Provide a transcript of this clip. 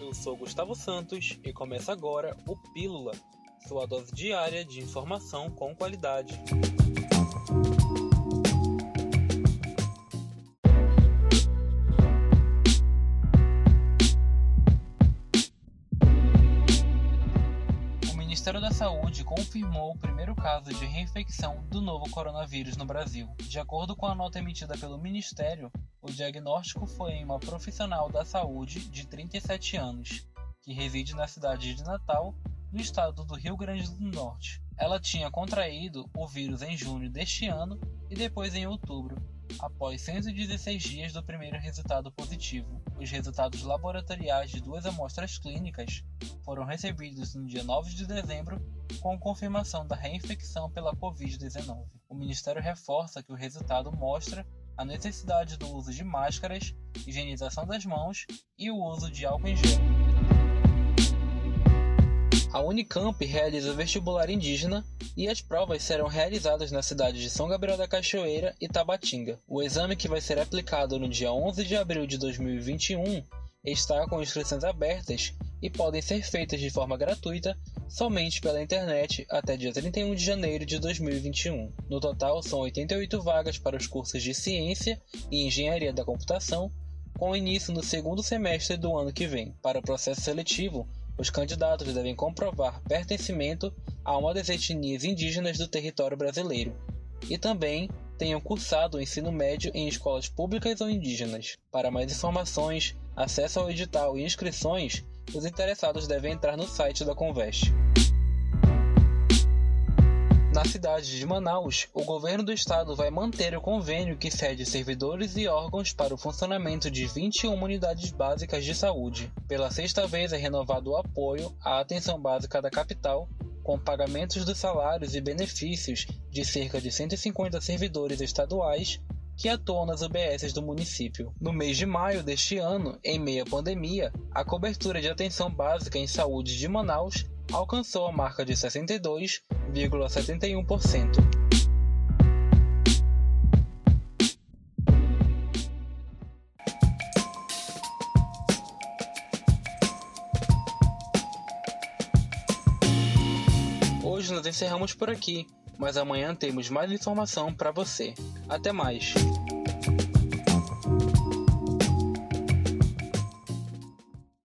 Eu sou Gustavo Santos e começa agora o Pílula, sua dose diária de informação com qualidade. O Ministério da Saúde confirmou o primeiro caso de reinfecção do novo coronavírus no Brasil. De acordo com a nota emitida pelo Ministério, o diagnóstico foi em uma profissional da saúde de 37 anos, que reside na cidade de Natal, no estado do Rio Grande do Norte. Ela tinha contraído o vírus em junho deste ano e depois em outubro, após 116 dias do primeiro resultado positivo. Os resultados laboratoriais de duas amostras clínicas foram recebidos no dia 9 de dezembro, com confirmação da reinfecção pela Covid-19. O Ministério reforça que o resultado mostra a necessidade do uso de máscaras, higienização das mãos e o uso de álcool em gel. A Unicamp realiza vestibular indígena e as provas serão realizadas na cidade de São Gabriel da Cachoeira e Tabatinga. O exame, que vai ser aplicado no dia 11 de abril de 2021, está com inscrições abertas e podem ser feitas de forma gratuita somente pela internet até dia 31 de janeiro de 2021. No total, são 88 vagas para os cursos de Ciência e Engenharia da Computação, com início no segundo semestre do ano que vem. Para o processo seletivo, os candidatos devem comprovar pertencimento a uma das etnias indígenas do território brasileiro e também tenham cursado o ensino médio em escolas públicas ou indígenas. Para mais informações, acesso ao edital e inscrições, os interessados devem entrar no site da Conveste. Na cidade de Manaus, o governo do estado vai manter o convênio que cede servidores e órgãos para o funcionamento de 21 unidades básicas de saúde. Pela sexta vez é renovado o apoio à atenção básica da capital, com pagamentos dos salários e benefícios de cerca de 150 servidores estaduais que atuam nas UBSs do município. No mês de maio deste ano, em meio à pandemia, a cobertura de atenção básica em saúde de Manaus alcançou a marca de 62,71%. Hoje nós encerramos por aqui, mas amanhã temos mais informação para você. Até mais!